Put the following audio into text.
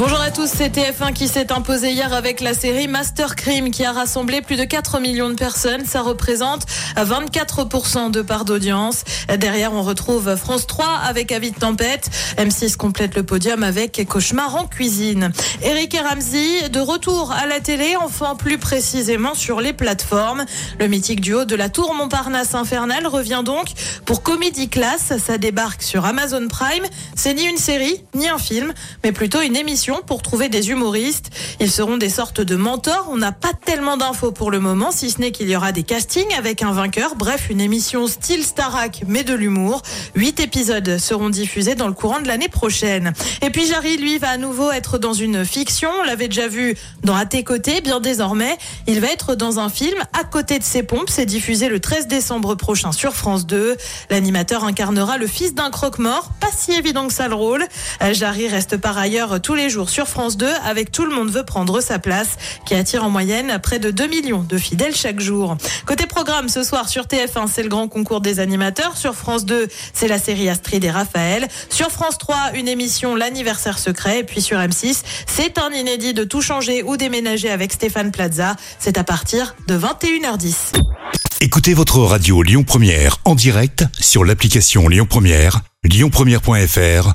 Bonjour à tous, c'est TF1 qui s'est imposé hier avec la série Master Crime qui a rassemblé plus de 4 millions de personnes. Ça représente 24% de part d'audience. Derrière, on retrouve France 3 avec Avis de Tempête. M6 complète le podium avec Cauchemar en cuisine. Eric et Ramsey, de retour à la télé, enfin plus précisément sur les plateformes. Le mythique duo de la Tour Montparnasse Infernale revient donc pour Comedy Class. Ça débarque sur Amazon Prime. C'est ni une série, ni un film, mais plutôt une émission pour trouver des humoristes. Ils seront des sortes de mentors. On n'a pas tellement d'infos pour le moment, si ce n'est qu'il y aura des castings avec un vainqueur. Bref, une émission style Starac, mais de l'humour. Huit épisodes seront diffusés dans le courant de l'année prochaine. Et puis Jarry, lui, va à nouveau être dans une fiction. On l'avait déjà vu dans À tes côtés. Bien désormais, il va être dans un film à côté de ses pompes. C'est diffusé le 13 décembre prochain sur France 2. L'animateur incarnera le fils d'un croque-mort. Pas si évident que ça le rôle. Euh, Jarry reste par ailleurs tous les sur France 2 avec Tout le monde veut prendre sa place qui attire en moyenne près de 2 millions de fidèles chaque jour. Côté programme, ce soir sur TF1, c'est le grand concours des animateurs. Sur France 2, c'est la série Astrid et Raphaël. Sur France 3, une émission L'anniversaire secret. Et puis sur M6, c'est un inédit de tout changer ou déménager avec Stéphane Plaza. C'est à partir de 21h10. Écoutez votre radio Lyon Première en direct sur l'application Lyon Première, lyonpremière.fr